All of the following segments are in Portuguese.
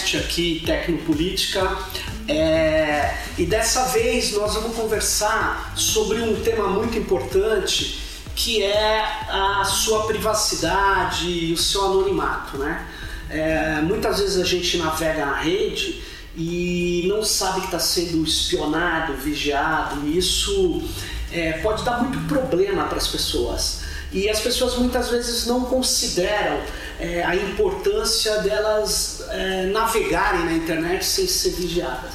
podcast aqui, Tecnopolítica. É, e dessa vez nós vamos conversar sobre um tema muito importante que é a sua privacidade e o seu anonimato. Né? É, muitas vezes a gente navega na rede e não sabe que está sendo espionado, vigiado, e isso é, pode dar muito problema para as pessoas. E as pessoas muitas vezes não consideram é, a importância delas é, navegarem na internet sem ser vigiadas.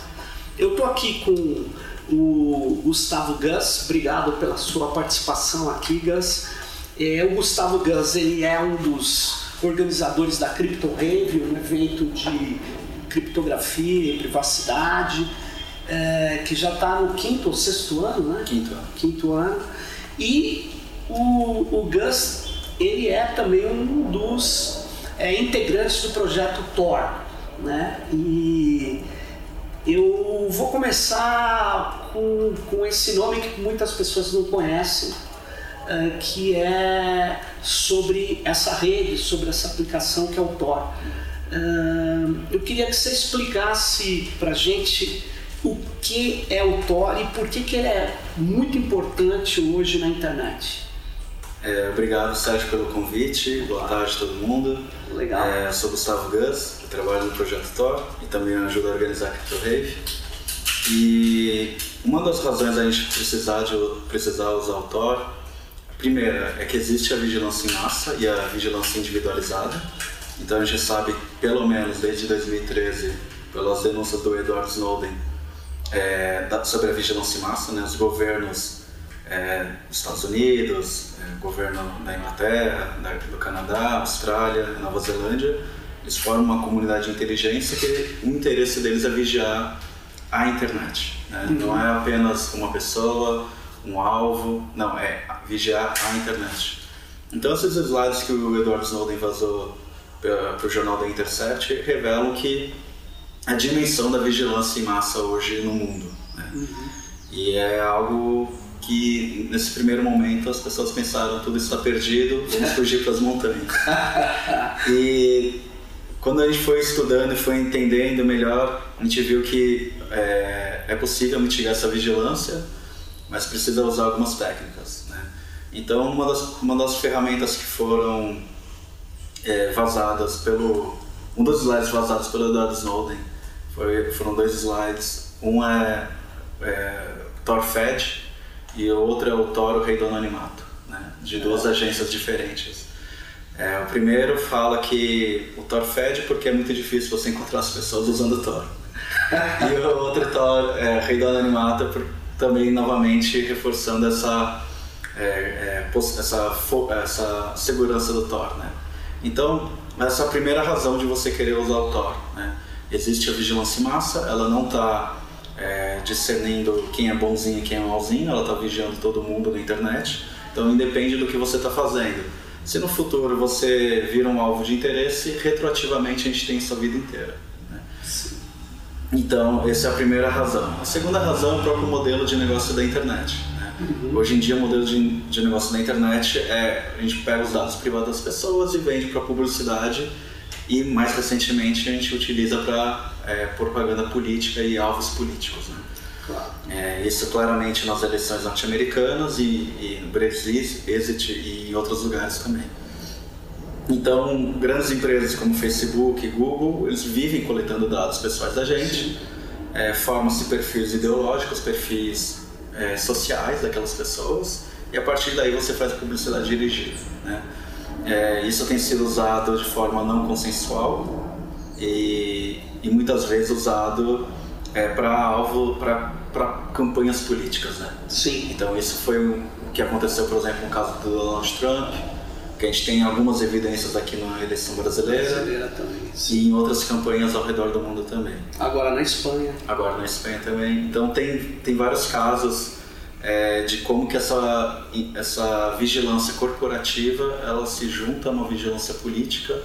Eu estou aqui com o Gustavo Gus, obrigado pela sua participação aqui, Gus. É, o Gustavo Gus ele é um dos organizadores da Crypto Rave, um evento de criptografia e privacidade, é, que já está no quinto ou sexto ano, né? Quinto ano. Quinto ano. E o, o Gus, ele é também um dos é, integrantes do projeto Tor, né? E eu vou começar com, com esse nome que muitas pessoas não conhecem, uh, que é sobre essa rede, sobre essa aplicação que é o Tor. Uh, eu queria que você explicasse para gente o que é o Tor e por que, que ele é muito importante hoje na internet. É, obrigado, Sérgio, pelo convite. Boa tarde todo mundo. Legal. É, sou Gustavo Gus, eu trabalho no Projeto Tor e também ajudo a organizar a Crypto Rave. E uma das razões da gente precisar, de, precisar usar o Tor, a primeira é que existe a vigilância em massa e a vigilância individualizada. Então a gente sabe, pelo menos desde 2013, pelas denúncias do Edward Snowden, é, sobre a vigilância em massa, né? os governos é, dos Estados Unidos, é, governo da Inglaterra, da, do Canadá, Austrália, Nova Zelândia, eles formam uma comunidade de inteligência que o interesse deles é vigiar a internet. Né? Uhum. Não é apenas uma pessoa, um alvo, não, é vigiar a internet. Então esses slides que o Edward Snowden vazou para o jornal da Intercept revelam que a dimensão da vigilância em massa hoje no mundo. Né? Uhum. E é algo que nesse primeiro momento as pessoas pensaram tudo está perdido, vamos fugir para as montanhas. e quando a gente foi estudando e foi entendendo melhor, a gente viu que é, é possível mitigar essa vigilância, mas precisa usar algumas técnicas. Né? Então, uma das, uma das ferramentas que foram é, vazadas pelo. Um dos slides vazados pelo Edward Snowden foi, foram dois slides. Um é, é TorFed, e o outro é o Toro Rei do Anonimato, né? de duas agências diferentes. É, o primeiro fala que o Thor fede porque é muito difícil você encontrar as pessoas usando o Thor. e o outro Thor é Rei do Anonimato, por, também novamente reforçando essa, é, é, essa, essa segurança do Thor. Né? Então, essa é a primeira razão de você querer usar o Thor. Né? Existe a vigilância em massa, ela não está é, discernindo quem é bonzinho e quem é malzinho, ela está vigiando todo mundo na internet. Então, independe do que você está fazendo. Se no futuro você vira um alvo de interesse, retroativamente a gente tem isso a vida inteira. Né? Então, essa é a primeira razão. A segunda razão é o próprio modelo de negócio da internet. Né? Uhum. Hoje em dia, o modelo de, de negócio da internet é a gente pega os dados privados das pessoas e vende para publicidade e mais recentemente a gente utiliza para é, propaganda política e alvos políticos. Né? Claro. É, isso claramente nas eleições norte-americanas e, e, no Brexit e em outros lugares também. Então, grandes empresas como Facebook e Google, eles vivem coletando dados pessoais da gente, é, formam-se perfis ideológicos, perfis é, sociais daquelas pessoas, e a partir daí você faz publicidade dirigida. Né? É, isso tem sido usado de forma não consensual e, e muitas vezes usado é, para alvo, para campanhas políticas, né? Sim. Então isso foi o que aconteceu, por exemplo, no caso do Donald Trump, que a gente tem algumas evidências aqui na eleição brasileira, brasileira também, e em outras campanhas ao redor do mundo também. Agora na Espanha. Agora na Espanha também. Então tem, tem vários casos é, de como que essa, essa vigilância corporativa ela se junta a uma vigilância política.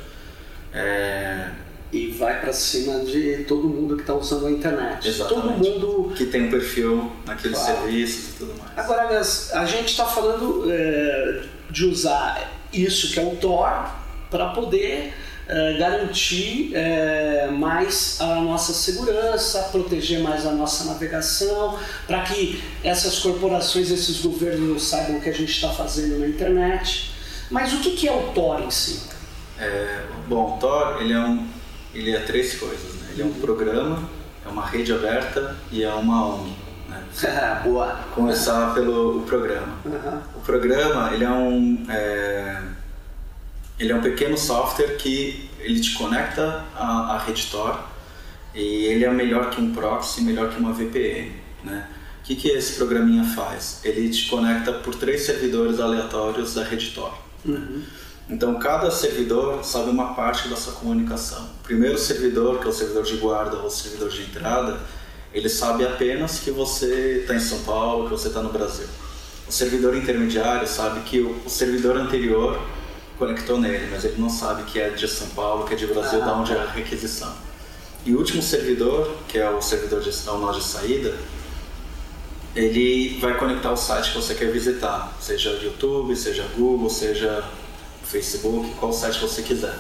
É, e vai para cima de todo mundo que está usando a internet. Exatamente. Todo mundo que tem um perfil naqueles claro. serviços e tudo mais. Agora, a gente está falando é, de usar isso que é o Tor para poder é, garantir é, mais a nossa segurança, proteger mais a nossa navegação, para que essas corporações, esses governos saibam o que a gente está fazendo na internet. Mas o que, que é o Tor em si? É, bom, o Tor ele é, um, ele é três coisas. Né? Ele é um programa, é uma rede aberta e é uma ONG. Né? Boa. Começar pelo o programa. Uhum. O programa ele é um é, ele é um pequeno software que ele te conecta à, à rede Tor e ele é melhor que um proxy, melhor que uma VPN, né? O que, que esse programinha faz? Ele te conecta por três servidores aleatórios da rede Tor. Uhum. Então, cada servidor sabe uma parte da sua comunicação. O primeiro servidor, que é o servidor de guarda ou o servidor de entrada, ele sabe apenas que você está em São Paulo, que você está no Brasil. O servidor intermediário sabe que o, o servidor anterior conectou nele, mas ele não sabe que é de São Paulo, que é de Brasil, ah, de onde é a requisição. E o último servidor, que é o servidor de é o nó de saída, ele vai conectar o site que você quer visitar, seja YouTube, seja Google, seja Facebook, qual site você quiser.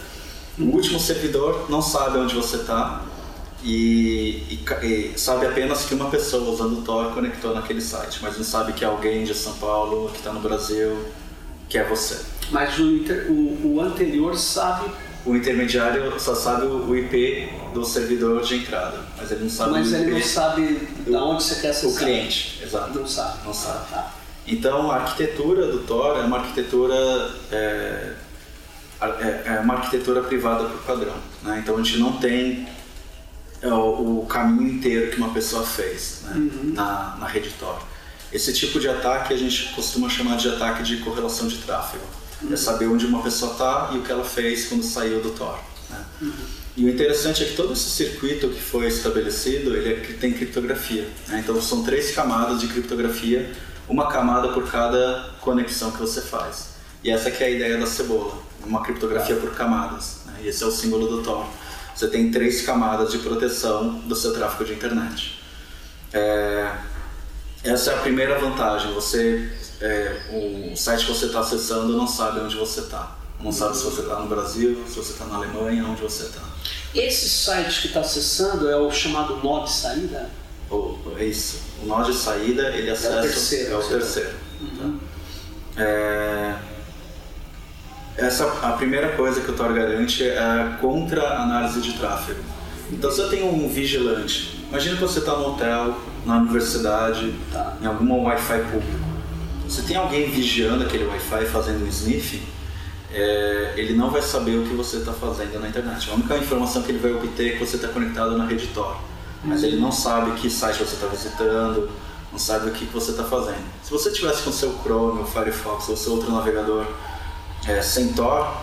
O último servidor não sabe onde você está e, e, e, sabe apenas que uma pessoa usando o Tor conectou naquele site, mas não sabe que é alguém de São Paulo, que está no Brasil, que é você. Mas o, o, o anterior sabe o intermediário só sabe o IP do servidor de entrada, mas ele não sabe mas ele não sabe de onde você quer acessar. O cliente, exato. Não sabe. Não sabe. Ah, tá. Então a arquitetura do Tor é uma arquitetura é, é, é uma arquitetura privada por padrão. Né? Então a gente não tem é, o, o, caminho inteiro que uma pessoa fez né? uhum. na, na rede Tor. Esse tipo de ataque a gente costuma chamar de ataque de correlação de tráfego é saber onde uma pessoa está e o que ela fez quando saiu do Tor. Né? Uhum. E o interessante é que todo esse circuito que foi estabelecido, ele é, tem criptografia. Né? Então são três camadas de criptografia, uma camada por cada conexão que você faz. E essa que é a ideia da cebola, uma criptografia por camadas. Né? E esse é o símbolo do Tor. Você tem três camadas de proteção do seu tráfego de internet. É... Essa é a primeira vantagem. Você é, o site que você está acessando não sabe onde você está. Não sabe se você está no Brasil, se você está na Alemanha, onde você está. Esse site que está acessando é o chamado nó de saída? O, é isso. O nó de saída, ele acessa... É o terceiro. É o terceiro. Uhum. Tá? É, essa, a primeira coisa que o Tor garante é contra a análise de tráfego. Então, se eu tenho um vigilante, imagina que você está no hotel, na universidade, tá. em algum Wi-Fi público. Se tem alguém vigiando aquele Wi-Fi fazendo um sniff, é, ele não vai saber o que você está fazendo na internet. A única informação que ele vai obter é que você está conectado na rede Tor. Mas ele não sabe que site você está visitando, não sabe o que, que você está fazendo. Se você tivesse com seu Chrome, o Firefox ou seu outro navegador é, sem Tor,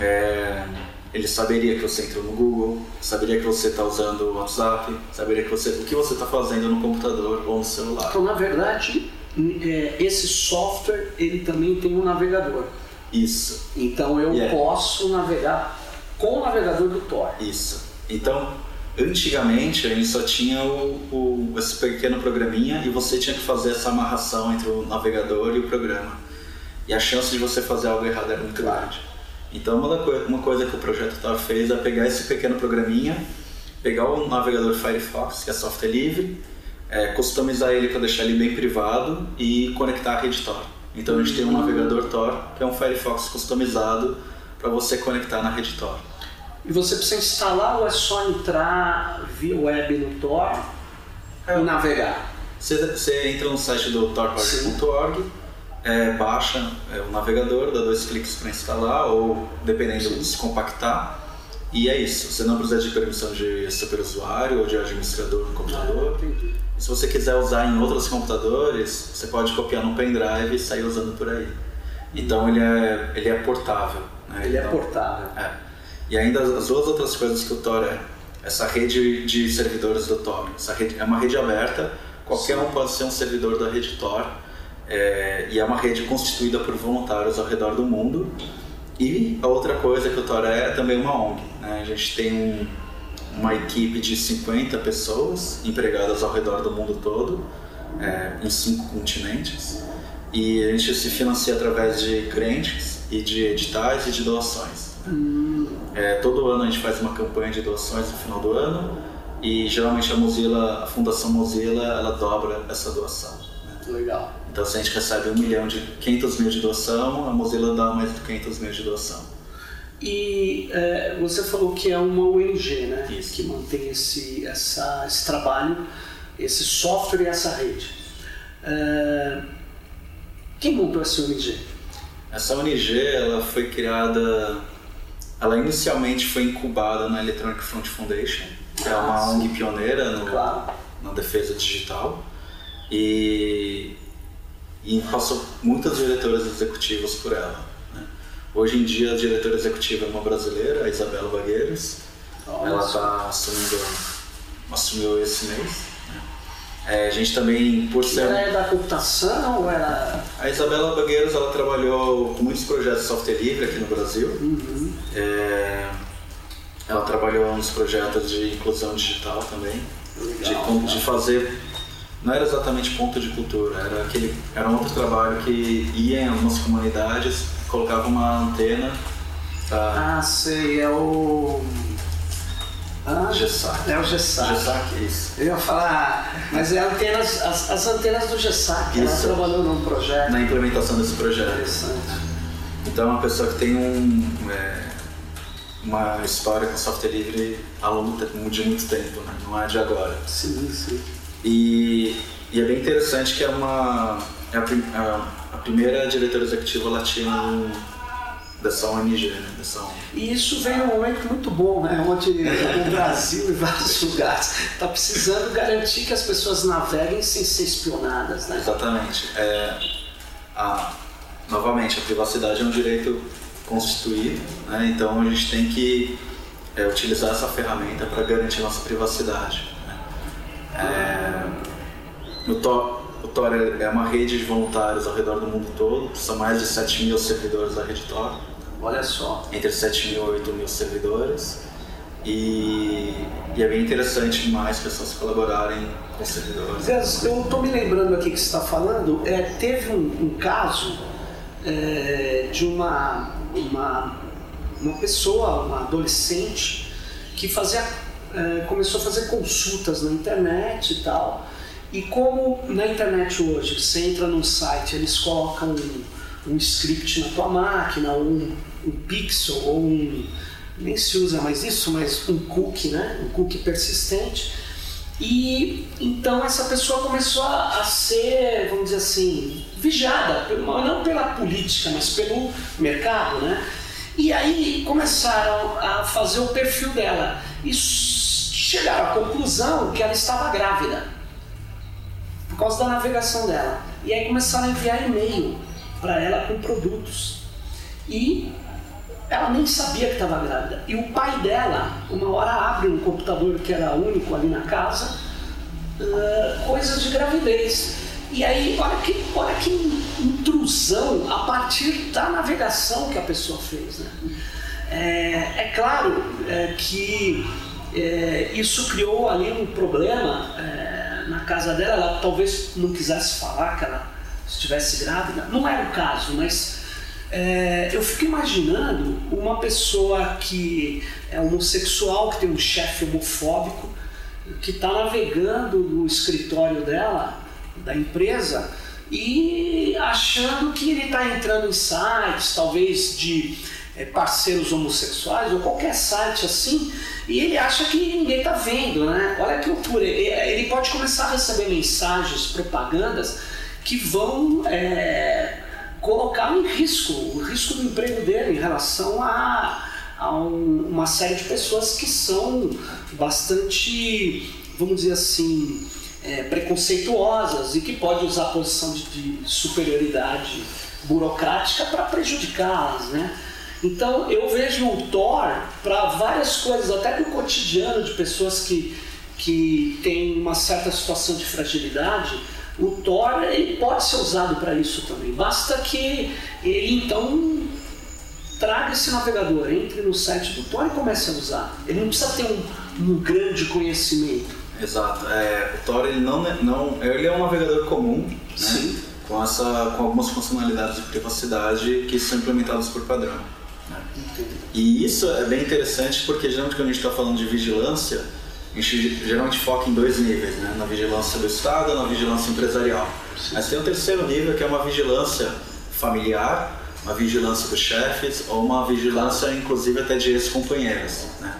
é, ele saberia que você entrou no Google, saberia que você está usando o WhatsApp, saberia que você, o que você está fazendo no computador ou no celular. Então, na verdade, é, esse software ele também tem um navegador. Isso. Então eu yeah. posso navegar com o navegador do Tor. Isso. Então, antigamente a gente só tinha o, o, esse pequeno programinha e você tinha que fazer essa amarração entre o navegador e o programa. E a chance de você fazer algo errado era muito grande. Então, uma, uma coisa que o projeto Tor fez é pegar esse pequeno programinha, pegar o navegador Firefox, que é software livre, é, customizar ele para deixar ele bem privado e conectar a rede Tor. Então a gente tem um navegador Tor, que é um Firefox customizado para você conectar na rede Tor. E você precisa instalar ou é só entrar via web no Tor é. e navegar? Você, você entra no site do torproject.org, é, baixa é, o navegador, dá dois cliques para instalar ou, dependendo, Sim. descompactar e é isso, você não precisa de permissão de superusuário ou de administrador no computador. Ah, se você quiser usar em outros computadores, você pode copiar no pendrive e sair usando por aí. Então ele é, ele é portável. Né? Ele é então, é portável. É. E ainda as duas outras coisas que o Tor é, essa rede de servidores do Tor. Essa rede, é uma rede aberta, qualquer Sim. um pode ser um servidor da rede Tor. É, e é uma rede constituída por voluntários ao redor do mundo. E a outra coisa que o Tor é, é também uma ONG. Né? A gente tem um, uma equipe de 50 pessoas empregadas ao redor do mundo todo, é, em cinco continentes. E a gente se financia através de grants e de editais e de doações. É, todo ano a gente faz uma campanha de doações no final do ano e geralmente a Mozilla, a Fundação Mozilla, ela dobra essa doação. Né? Legal. Então se a gente recebe um milhão de 500 mil de doação, a Mozilla dá mais de 500 mil de doação. E é, você falou que é uma ONG, né? Isso. Que mantém esse, essa, esse trabalho, esse software e essa rede. É, quem montou essa ONG? Essa ONG ela foi criada, ela inicialmente foi incubada na Electronic Front Foundation, que é uma Ah, ONG pioneira no, Claro. na defesa digital e, e passou muitas diretoras executivas por ela. né? Hoje em dia a diretora executiva é uma brasileira, a Isabela Bagueiros. Olha Ela está assumindo, assumiu esse mês. É, a gente também, por ser Ela é da computação era. a Isabela Bagueiros ela trabalhou com muitos projetos de software livre aqui no Brasil. Uhum. É, ela trabalhou nos projetos de inclusão digital também, de, Legal, legal. de fazer. Não era exatamente ponto de cultura, era aquele era um outro trabalho que ia em algumas comunidades, colocava uma antena Ah, sei, é o. Ah, GESAC. É o GESAC. GESAC, isso. Eu ia falar, mas é antenas, as, as antenas do GESAC, ela trabalhou num projeto Na implementação desse projeto. interessante. Então é uma pessoa que tem um, é, uma história com software livre ao longo de muito tempo, né? não é de agora. Sim, sim. E, e é bem interessante que é uma é a, a- a primeira diretora executiva latina dessa ONG, né? dessa ONG. E isso vem num momento muito bom, né? Onde o Brasil e vários lugares está precisando garantir que as pessoas naveguem sem ser espionadas, né? Exatamente. É, a, novamente, a privacidade é um direito constituído, né? então a gente tem que é, utilizar essa ferramenta para garantir nossa privacidade. né? É, o Tor, o Tor é uma rede de voluntários ao redor do mundo todo, são mais de 7 mil servidores da rede Tor, Olha só. entre 7 mil e 8 mil servidores. E, e é bem interessante mais pessoas colaborarem com os servidores. Eu estou me lembrando aqui que você está falando, é, teve um, um caso é, de uma, uma, uma pessoa, uma adolescente, que fazia, é, começou a fazer consultas na internet e tal. E como na internet hoje, você entra num site, eles colocam um, um script na tua máquina, ou um, um pixel, ou um. nem se usa mais isso, mas um cookie, né? Um cookie persistente. E então essa pessoa começou a, a ser, vamos dizer assim, vigiada, não pela política, mas pelo mercado, né? E aí começaram a fazer o perfil dela e chegaram à conclusão que ela estava grávida por causa da navegação dela. E aí começaram a enviar e-mail para ela com produtos. E ela nem sabia que estava grávida. E o pai dela, uma hora abre um computador que era único ali na casa, ah, coisas de gravidez. E aí, olha que, olha que intrusão a partir da navegação que a pessoa fez. Né? É, é claro é, que é, isso criou ali um problema é, na casa dela. Ela talvez não quisesse falar que ela estivesse grávida. Não era o caso, mas é, eu fico imaginando uma pessoa que é homossexual, que tem um chefe homofóbico, que está navegando no escritório dela, da empresa, e achando que ele está entrando em sites, talvez de parceiros homossexuais ou qualquer site assim, e ele acha que ninguém está vendo, né? Olha que loucura. Ele, pode começar a receber mensagens, propagandas que vão é, colocar em risco, o risco do emprego dele em relação a, a um- uma série de pessoas que são bastante, vamos dizer assim, é, preconceituosas e que podem usar a posição de, de superioridade burocrática para prejudicá-las, né? Então eu vejo o Thor para várias coisas, até no cotidiano de pessoas que, que têm uma certa situação de fragilidade, o Thor ele pode ser usado para isso também. Basta que ele então traga esse navegador, entre no site do Tor e comece a usar. Ele não precisa ter um, um grande conhecimento. Exato. É, o Tor ele não, é- não ele é um navegador comum, né? Sim. Com essa com algumas funcionalidades de privacidade que são implementadas por padrão. E isso é bem interessante porque geralmente quando a gente está falando de vigilância, a gente geralmente foca em dois níveis, né? na vigilância do Estado e na vigilância empresarial. Sim. Mas tem um terceiro nível que é uma vigilância familiar, uma vigilância dos chefes ou uma vigilância inclusive até de ex-companheiros. Né?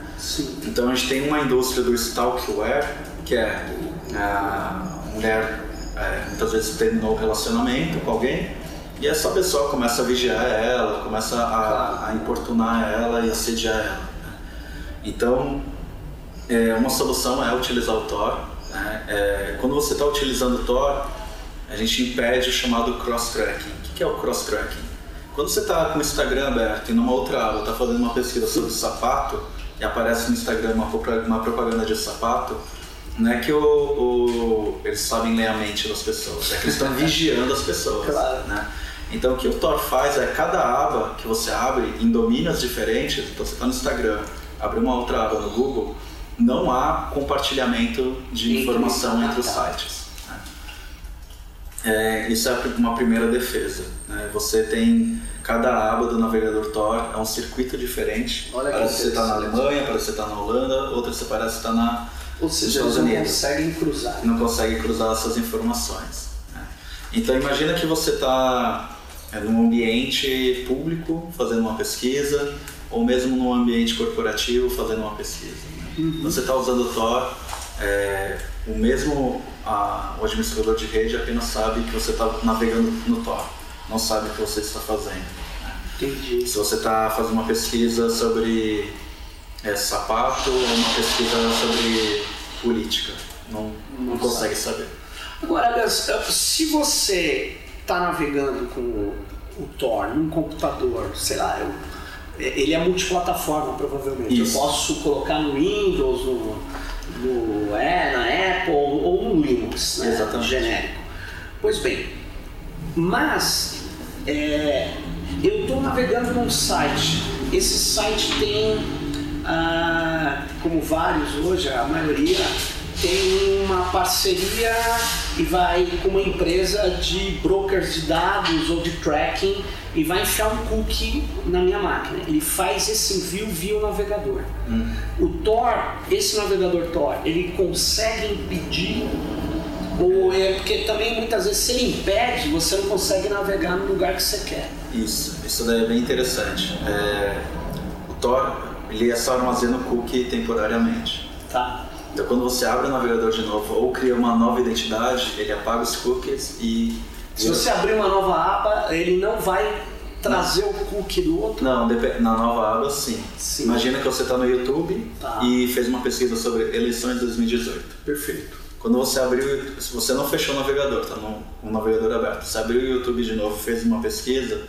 Então a gente tem uma indústria do stalkware, que é a mulher é, muitas vezes terminou o relacionamento com alguém e essa pessoa começa a vigiar ela, começa a, a importunar ela e assediar ela. Né? Então, é, uma solução é utilizar o Tor. Né? É, quando você está utilizando o Tor, a gente impede o chamado cross-tracking. O que é o cross-tracking? Quando você está com o Instagram aberto e numa outra aba está fazendo uma pesquisa sobre sapato e aparece no Instagram uma, uma propaganda de sapato, não é que o, o, eles sabem ler a mente das pessoas, é que eles estão vigiando as pessoas. Claro. Né? Então o que o Tor faz é cada aba que você abre em domínios diferentes, então você está no Instagram, abre uma outra aba no Google, não há compartilhamento de informação entre os sites. Né? É, isso é uma primeira defesa. Né? Você tem cada aba do navegador Tor é um circuito diferente. Olha que você está na Alemanha, que você está na Holanda, outra você parece que está na Ou seja, Estados não conseguem cruzar. Não conseguem cruzar essas informações. Né? Então imagina que você está é num ambiente público fazendo uma pesquisa ou mesmo num ambiente corporativo fazendo uma pesquisa. Né? Uhum. Você está usando o Tor, é, o mesmo a, o administrador de rede apenas sabe que você está navegando no Tor, não sabe o que você está fazendo. Né? Entendi. Se você está fazendo uma pesquisa sobre é, sapato ou uma pesquisa sobre política, não, não, não consegue saber. Agora, se você está navegando com o, o Tor num computador, sei lá, eu, ele é multiplataforma provavelmente. Isso. Eu posso colocar no Windows, no, no é, na Apple ou no Linux, né? Exatamente. genérico. Pois bem, mas é, eu estou navegando num site. Esse site tem, ah, como vários hoje, a maioria tem uma parceria e vai com uma empresa de brokers de dados ou de tracking e vai enfiar um cookie na minha máquina. Ele faz esse envio via o navegador. Hum. O Tor, esse navegador Tor, ele consegue impedir ou é porque também muitas vezes se ele impede, você não consegue navegar no lugar que você quer. Isso, isso daí é bem interessante. É, o Tor, ele só armazena o cookie temporariamente. Tá. Então, quando você abre o navegador de novo ou cria uma nova identidade, ele apaga os cookies e. Se você abrir uma nova aba, ele não vai trazer não. o cookie do outro? Não, na nova aba sim. sim. Imagina que você está no YouTube tá. e fez uma pesquisa sobre eleições de 2018. Perfeito. Quando você abriu, se você não fechou o navegador, está no, um navegador aberto, você abriu o YouTube de novo, fez uma pesquisa,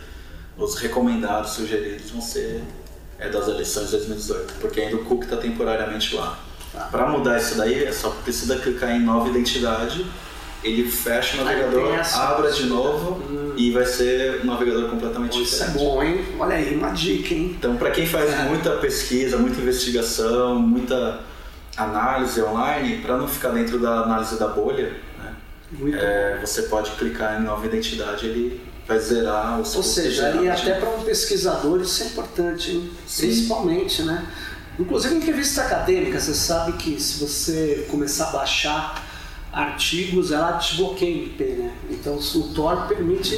os recomendados, sugeridos vão ser é das eleições de 2018, porque ainda o cookie está temporariamente lá. Para mudar isso daí, é só precisa clicar em nova identidade, ele fecha o navegador, abre de novo hum. e vai ser um navegador completamente Pô, diferente. Isso é bom, hein? Olha aí, uma dica, hein? Então, para quem faz é. muita pesquisa, muita investigação, muita análise online, para não ficar dentro da análise da bolha, né? É, você pode clicar em nova identidade, ele vai zerar o seu Ou seja, e até para um pesquisador isso é importante, hein? principalmente, né? Inclusive em revista acadêmica, você sabe que se você começar a baixar artigos, ela desbloqueia o IP, né? Então o Tor permite,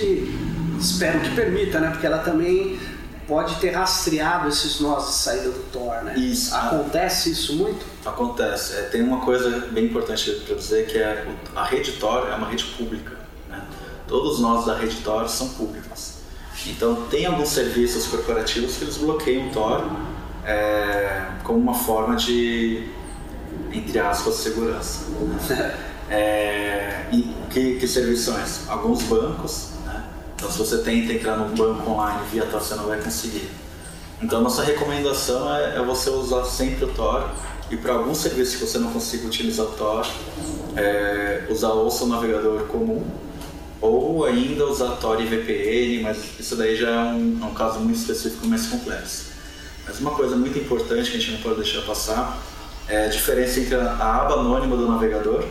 espero que permita, né? Porque ela também pode ter rastreado esses nós de saída do Tor, né? Isso. Acontece isso muito? Acontece. É, tem uma coisa bem importante para dizer que é a rede Tor é uma rede pública. Né? Todos nós da rede Tor são públicos. Então tem alguns serviços corporativos que eles bloqueiam o Tor é, como uma forma de, entre aspas, segurança. Né? É, e que, que serviços? Alguns bancos, né? então se você tenta entrar no banco online via Tor, você não vai conseguir. Então nossa recomendação é, é você usar sempre o Tor e para alguns serviços que você não consiga utilizar o Tor, é, usar ou seu navegador comum ou ainda usar Tor e VPN, mas isso daí já é um, é um caso muito específico mais complexo. Mas uma coisa muito importante que a gente não pode deixar passar é a diferença entre a aba anônima do navegador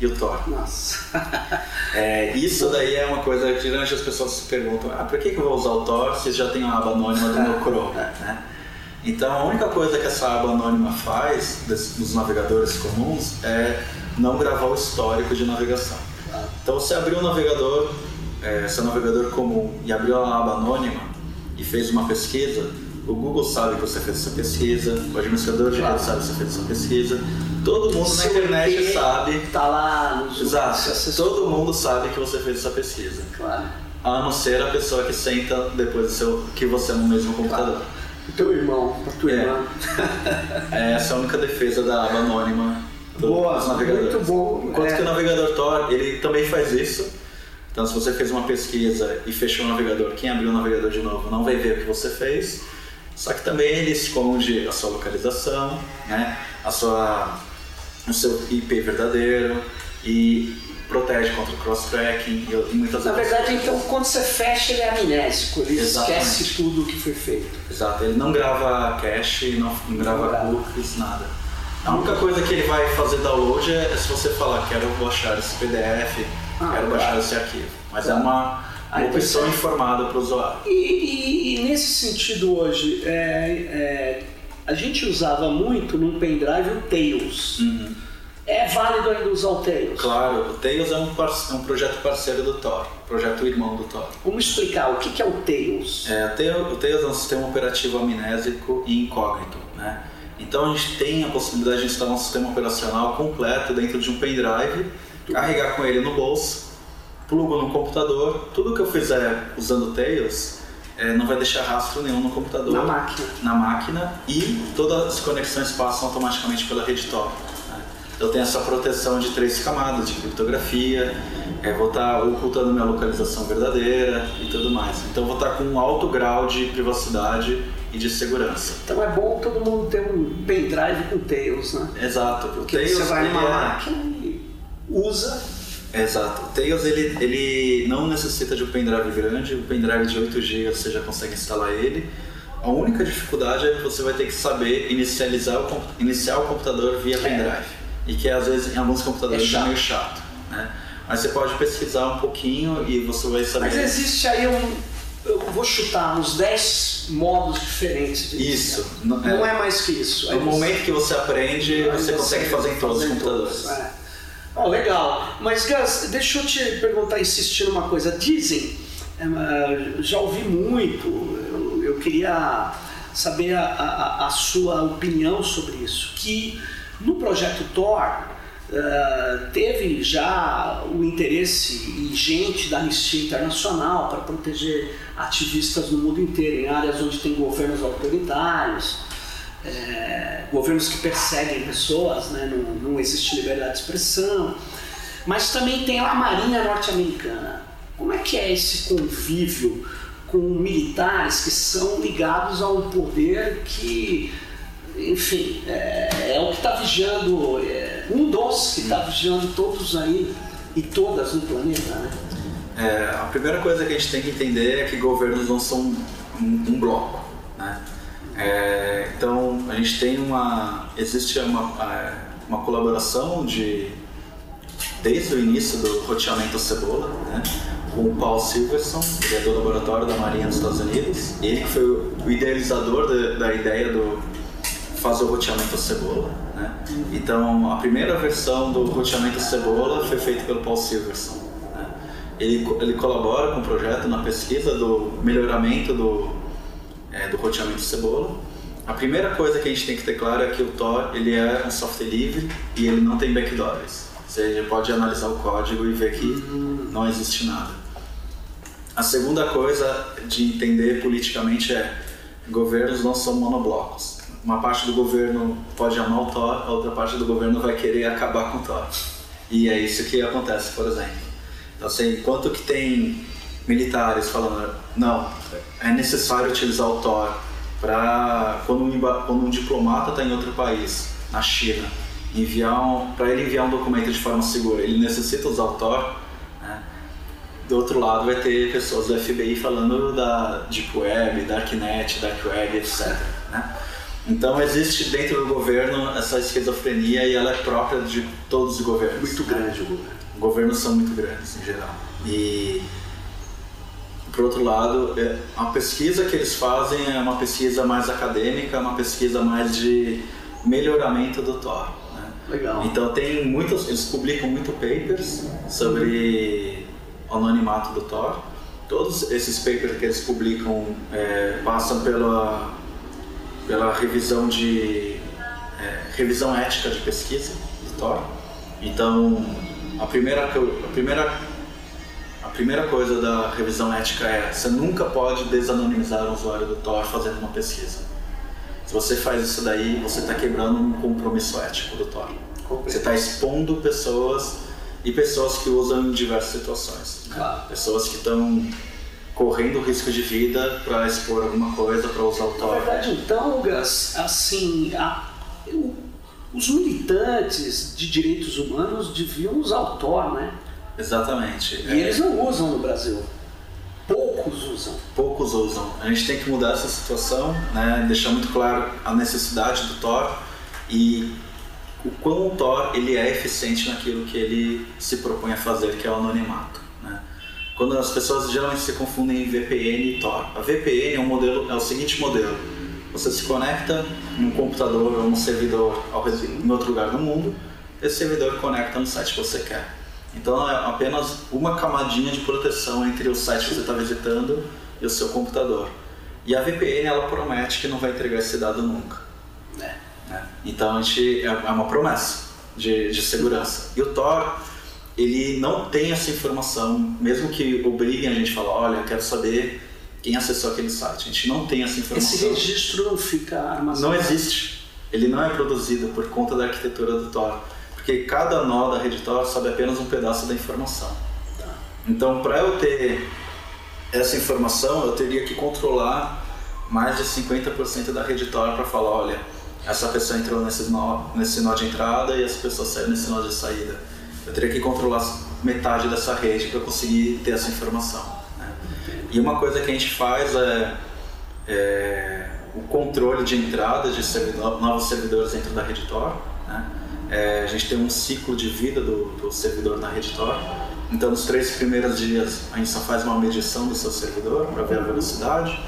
e o Tor. Nossa. É, isso daí é uma coisa que geralmente as pessoas se perguntam, ah, por que, que eu vou usar o Tor se já tem uma aba anônima do meu Chrome? Né? Então a única coisa que essa aba anônima faz dos navegadores comuns é não gravar o histórico de navegação. Então você abriu o navegador, é, seu navegador comum e abriu a aba anônima e fez uma pesquisa, o Google sabe que você fez essa pesquisa, o administrador de rede sabe que você fez essa pesquisa, todo mundo na internet sabe. Tá lá nos Exato. Todo mundo sabe que você fez essa pesquisa. Claro. A não ser a pessoa que senta depois do seu, que você é no mesmo computador. O teu irmão, a tua é. irmã. Essa é a única defesa da aba anônima do, Boa, dos navegadores. muito bom. Enquanto É. que o navegador Tor, ele também faz isso. Então, se você fez uma pesquisa e fechou o navegador, quem abriu o navegador de novo não vai ver o que você fez. Só que também ele esconde a sua localização, né? a sua, o seu IP verdadeiro e protege contra o cross-tracking e, muitas Na outras verdade, coisas. então, quando você fecha, ele é amnésico, ele Exatamente. esquece tudo o que foi feito. Exato, ele não grava cache, não, não grava grava. cookies, nada. A única coisa que ele vai fazer download é, é se você falar quero baixar esse PDF, Ah, quero claro. baixar esse arquivo. Mas Claro. é uma, Então opção informada para o usuário. E, e- e nesse sentido hoje, é, é, a gente usava muito num pendrive o Tails. É válido ainda usar o Tails? Claro, o Tails é um, é um projeto parceiro do Tor, projeto irmão do Tor. Vamos explicar o que, que é o Tails. É, o Tails- o Tails é um sistema operativo amnésico e incógnito, né? Então a gente tem a possibilidade de instalar um sistema operacional completo dentro de um pendrive, carregar com ele no bolso, plugo no computador, tudo que eu fizer usando Tails é, não vai deixar rastro nenhum no computador, Na máquina. na máquina e todas as conexões passam automaticamente pela rede Tor. né? Eu tenho essa proteção de três camadas de criptografia, é, vou estar ocultando minha localização verdadeira e tudo mais. Então vou estar com um alto grau de privacidade e de segurança. Então é bom todo mundo ter um pendrive com Tails, né? Exato. Porque Tails, você vai numa é- máquina e usa. Exato. O Tails ele, ele não necessita de um pendrive grande, o pendrive de 8 GB você já consegue instalar ele. A única dificuldade é que você vai ter que saber inicializar o, iniciar o computador via pendrive. E que às vezes em alguns computadores É é, meio chato. Né? Mas você pode pesquisar um pouquinho e você vai saber. Mas existe aí um. Eu vou chutar uns 10 modos diferentes de Isso. Não, Não é mais que isso. Aí No você- momento que você aprende, você consegue fazer em todos os computadores. É. Ó, legal. Mas, Gus, deixa eu te perguntar, insistir numa coisa. Dizem, é, já ouvi muito, eu, queria saber a, a- a sua opinião sobre isso, que no projeto Tor eh, teve já o interesse ingente da Anistia Internacional para proteger ativistas no mundo inteiro, em áreas onde tem governos autoritários, é, governos que perseguem pessoas, né? não, não existe liberdade de expressão. Mas também tem a Marinha Norte-Americana. Como é que é esse convívio com militares que são ligados a um poder que, enfim, é, é o que está vigiando, é, um dos que está vigiando todos aí e todas no planeta, né? É, a primeira coisa que a gente tem que entender é que governos não são um, um bloco, né? É, então a gente tem uma existe uma, é, uma colaboração de desde o início do roteamento cebola, né? O Paul Silverson, ele é do laboratório da Marinha dos Estados Unidos, ele que foi o idealizador da, da ideia do fazer o roteamento cebola, né? Então a primeira versão do roteamento cebola foi feita pelo Paul Silverson. né? Ele, ele colabora com o projeto na pesquisa do melhoramento do, é, do roteamento cebola. A primeira coisa que a gente tem que ter claro é que o Tor ele é um software livre e ele não tem backdoors. Você pode analisar o código e ver que não existe nada. A segunda coisa de entender politicamente é governos não são monoblocos. Uma parte do governo pode amar o Thor, a outra parte do governo vai querer acabar com o Thor. E é isso que acontece, por exemplo. Então, assim, enquanto que tem militares falando, não, é necessário utilizar o Thor para quando, um quando um diplomata está em outro país, na China, enviar um, para ele enviar um documento de forma segura, ele necessita usar o Tor. Né? Do outro lado vai ter pessoas do FBI falando da Deep Web, Darknet, Dark Web, etc. Né? Então existe dentro do governo essa esquizofrenia e ela é própria de todos os governos. Muito grande o governo. Governos são muito grandes em geral. E por outro lado, é, a pesquisa que eles fazem é uma pesquisa mais acadêmica, uma pesquisa mais de melhoramento do Thor. Né? Legal. Então tem muitos, eles publicam muito papers sobre o anonimato do Thor. Todos esses papers que eles publicam é, passam pela pela revisão de é, revisão ética de pesquisa do Thor. Então a primeira a primeira primeira coisa da revisão ética é você nunca pode desanonimizar o usuário do Tor fazendo uma pesquisa. Se você faz isso daí, você está quebrando um compromisso ético do Tor. Você está expondo pessoas e pessoas que usam em diversas situações. Claro. Pessoas que estão correndo risco de vida para expor alguma coisa, para usar o Tor. Na verdade, então, Gus, assim, a, o, os militantes de direitos humanos deviam usar o Tor, né? Exatamente. E eles não usam no Brasil. Poucos usam. Poucos usam. A gente tem que mudar essa situação, né? deixar muito claro a necessidade do Tor e o quão o Tor ele é eficiente naquilo que ele se propõe a fazer, que é o anonimato. Né? Quando as pessoas geralmente se confundem em VPN e Tor. A VPN é, um modelo, é o seguinte modelo. Você se conecta em um computador ou um servidor em outro lugar do mundo, esse servidor conecta no site que você quer. Então é apenas uma camadinha de proteção entre o site que você está visitando e o seu computador. E a VPN ela promete que não vai entregar esse dado nunca. É. Né? Então a gente, é, é uma promessa de, de segurança. E o Tor ele não tem essa informação, mesmo que obriguem a gente a falar, olha, quero saber quem acessou aquele site. A gente não tem essa informação. Esse registro não fica armazenado. Não existe. Ele não é produzido por conta da arquitetura do Tor porque cada nó da rede Tor sobe apenas um pedaço da informação. Tá. Então, para eu ter essa informação, eu teria que controlar mais de 50% da rede Tor para falar, olha, essa pessoa entrou nesse nó, nesse nó de entrada e essa pessoa saiu nesse nó de saída. Eu teria que controlar metade dessa rede para conseguir ter essa informação. Né? E uma coisa que a gente faz é, é o controle de entrada de servidor, novos servidores dentro da rede Tor. É, a gente tem um ciclo de vida do, do servidor na rede Tor. Então, nos três primeiros dias, a gente só faz uma medição do seu servidor para ver a velocidade.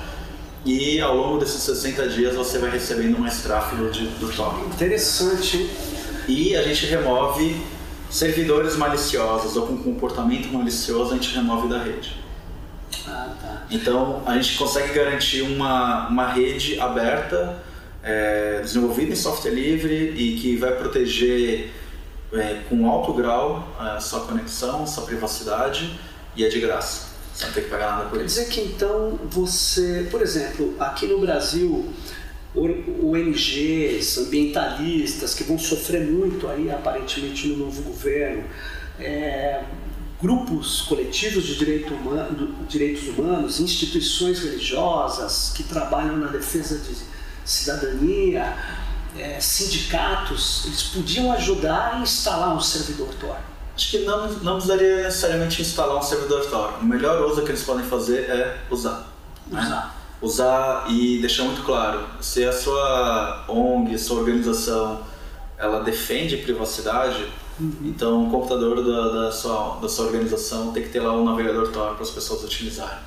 E ao longo desses 60 dias, você vai recebendo mais tráfego de, do Tor. Interessante. E a gente remove servidores maliciosos ou com comportamento malicioso, a gente remove da rede. Ah, tá. Então, a gente consegue garantir uma, uma rede aberta é, desenvolvido em software livre e que vai proteger é, com alto grau a sua conexão, sua privacidade e é de graça. Você não tem que pagar nada por Quer isso. dizer que então você, por exemplo, aqui no Brasil, ONGs, ambientalistas que vão sofrer muito aí aparentemente no novo governo, é, grupos coletivos de direito humano, direitos humanos, instituições religiosas que trabalham na defesa de cidadania, é, sindicatos, eles podiam ajudar a instalar um servidor Tor. Acho que não, não precisaria necessariamente instalar um servidor Tor. O melhor uso que eles podem fazer é usar. né? Usar. Usar e deixar muito claro, se a sua ONG, sua organização, ela defende privacidade, então o computador da, da, sua, da sua organização tem que ter lá um navegador Tor para as pessoas utilizarem.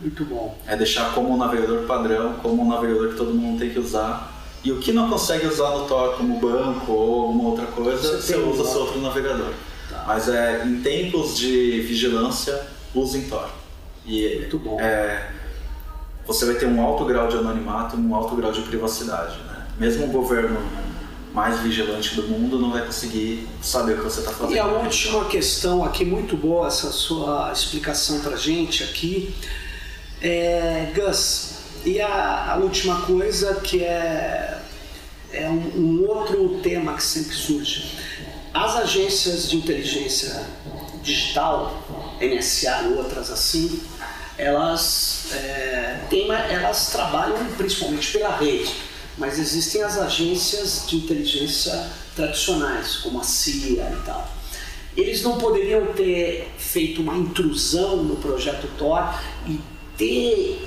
Muito bom. É deixar como um navegador padrão, como um navegador que todo mundo tem que usar. E o que não consegue usar no Tor como banco ou alguma outra coisa, Você você, usa seu outro navegador. Tá. Mas é, em tempos de vigilância, use em Tor. E Muito bom. é, você vai ter um alto grau de anonimato e um alto grau de privacidade. Né? Mesmo o governo mais vigilante do mundo não vai conseguir saber o que você está fazendo. E a última questão aqui, muito boa essa sua explicação pra gente aqui. É, Gus, e a, a última coisa que é, é um, um outro tema que sempre surge. As agências de inteligência digital, NSA e outras assim, elas, é, uma- elas trabalham principalmente pela rede, mas existem as agências de inteligência tradicionais, como a CIA e tal. Eles não poderiam ter feito uma intrusão no projeto Tor e ter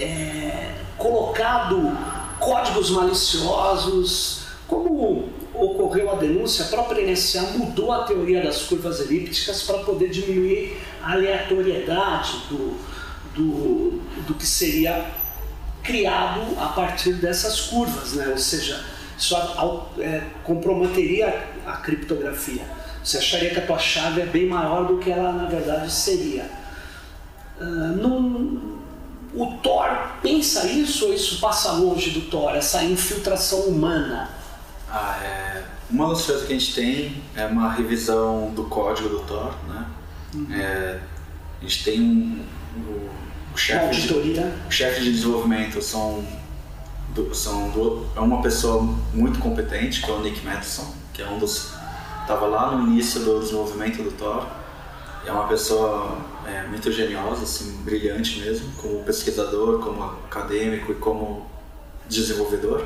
é, colocado códigos maliciosos. Como ocorreu a denúncia, a própria NSA mudou a teoria das curvas elípticas para poder diminuir a aleatoriedade do, do, do que seria criado a partir dessas curvas, né? ou seja, isso é, comprometeria a criptografia. Você acharia que a tua chave é bem maior do que ela na verdade seria. Uh, num, o Thor pensa isso ou isso passa longe do Thor, essa infiltração humana? Ah, é... Uma das coisas que a gente tem é uma revisão do código do Thor, né? Uhum. É... A gente tem um, o, o chefe de, o chefe de desenvolvimento são do, são do, é uma pessoa muito competente que é o Nick Matheson, que é um dos estava lá no início do desenvolvimento do Thor. É uma pessoa é, muito geniosa, assim, brilhante mesmo, como pesquisador, como acadêmico e como desenvolvedor.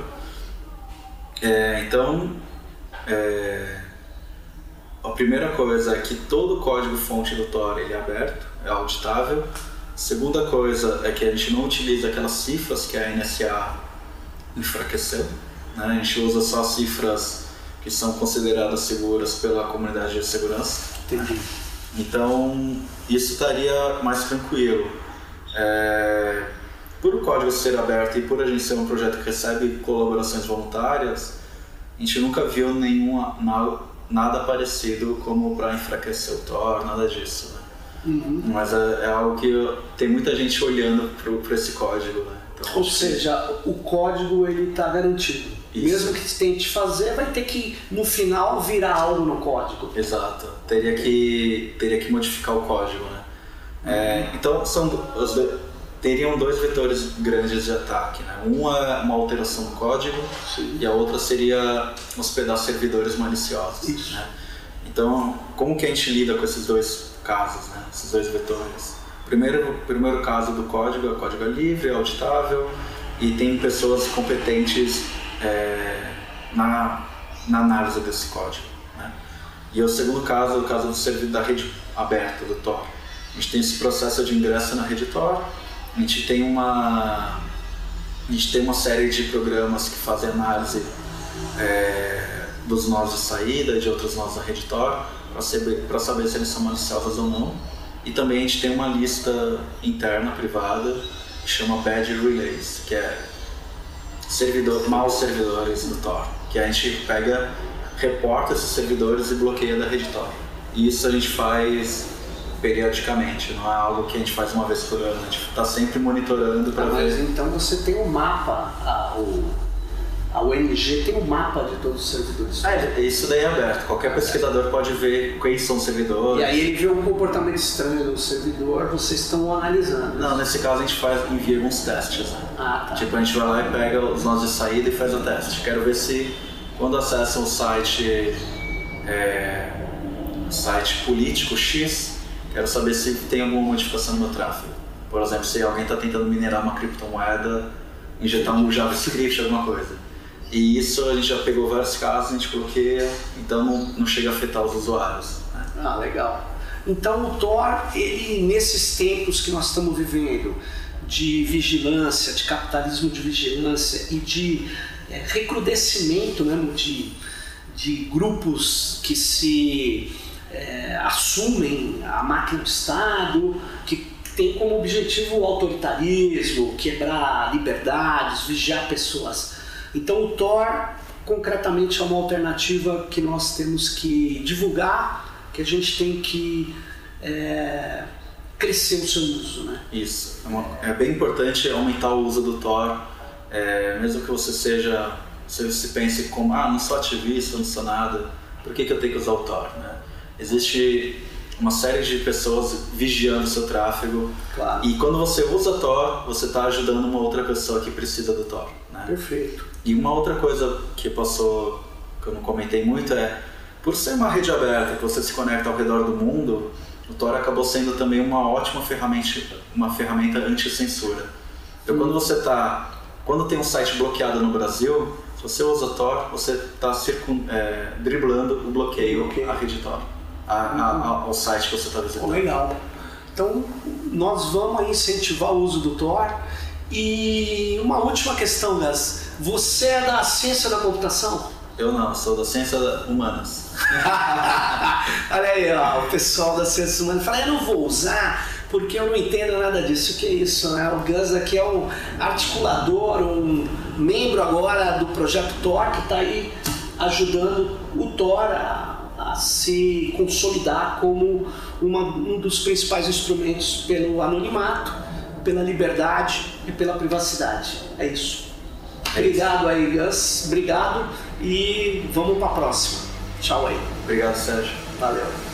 É, então, é, a primeira coisa é que todo o código-fonte do Tor ele é aberto, é auditável. A segunda coisa é que a gente não utiliza aquelas cifras que a NSA enfraqueceu. Né? A gente usa só cifras que são consideradas seguras pela comunidade de segurança. Entendi. Então, isso estaria mais tranquilo. É, por o código ser aberto e por a gente ser um projeto que recebe colaborações voluntárias, a gente nunca viu nenhuma, nada parecido como para enfraquecer o Tor, nada disso. Né? Uhum. Mas é, é, algo que tem muita gente olhando para esse código. Né? Então, Ou seja, que... o código ele está garantido. Isso. Mesmo que tente fazer, vai ter que no final virar algo no código. Exato. Teria que teria que modificar o código, né? É, então são os, teriam dois vetores grandes de ataque, né? Uma é uma alteração do código Sim. e a outra seria hospedar servidores maliciosos. Isso. Né? Então, como que a gente lida com esses dois casos, né? Esses dois vetores? Primeiro, primeiro caso do código, o código é livre, é auditável e tem pessoas competentes é, na, na análise desse código. Né? E o segundo caso, o caso do servidor da rede aberta, do Tor. A gente tem esse processo de ingresso na rede Tor, a gente tem uma, a gente tem uma série de programas que fazem análise é, dos nós de saída de outros nós da rede Tor, para saber, saber se eles são maliciosos ou não. E também a gente tem uma lista interna, privada, que chama Bad Relays, que é servidor, maus servidores do Tor, que a gente pega, reporta esses servidores e bloqueia da rede Tor. E isso a gente faz periodicamente, não é algo que a gente faz uma vez por ano, a gente está sempre monitorando para ah, ver. Mas então você tem um mapa, a, o, a ONG tem um mapa de todos os servidores. É, isso daí é aberto, qualquer pesquisador pode ver quais são os servidores. E aí ele vê um comportamento estranho no servidor, vocês estão analisando. Não, nesse caso a gente faz, envia alguns testes. Né? Ah, tá. Tipo, a gente vai lá e pega os nós de saída e faz o teste. Quero ver se quando acessam o site, é, site político X, quero saber se tem alguma modificação no meu tráfego. Por exemplo, se alguém está tentando minerar uma criptomoeda, injetar um JavaScript, alguma coisa. E isso a gente já pegou vários casos, a gente bloqueia, então não, não chega a afetar os usuários. Né? Ah, legal. Então o Tor, ele nesses tempos que nós estamos vivendo, de vigilância, de capitalismo de vigilância e de é, recrudescimento mesmo de, de grupos que se é, assumem a máquina do Estado, que tem como objetivo o autoritarismo, quebrar liberdades, vigiar pessoas. Então o Tor concretamente é uma alternativa que nós temos que divulgar, que a gente tem que é, crescer o seu uso. Né? Isso, é, uma, é, bem importante aumentar o uso do Tor, é, mesmo que você seja, se você pense como, ah, não sou ativista, não sou nada, por que, que eu tenho que usar o Tor? Né? Existe uma série de pessoas vigiando seu tráfego. Claro. E quando você usa Tor, você está ajudando uma outra pessoa que precisa do Tor. Né? Perfeito. E uma outra coisa que passou, que eu não comentei muito, é por ser uma rede aberta, que você se conecta ao redor do mundo, o Tor acabou sendo também uma ótima ferramenta, uma ferramenta anti-censura. Então, quando você está, quando tem um site bloqueado no Brasil, se você usa Tor, você está é, driblando o bloqueio okay. à rede Tor a, a, ao site que você está visitando. Legal. Então, nós vamos incentivar o uso do Tor E uma última questão, Gas. Você é da ciência da computação? Eu não, sou da ciência humanas. Olha aí, ó, o pessoal da ciência humanas fala, eu não vou usar porque eu não entendo nada disso. O que é isso, né? O Gus aqui é um articulador, um membro agora do projeto Thor que está aí ajudando o Thor a, a se consolidar como uma, um dos principais instrumentos pelo anonimato, pela liberdade e pela privacidade. É isso. Obrigado aí, Gus. Obrigado e vamos para a próxima. Tchau aí. Obrigado, Sérgio. Valeu.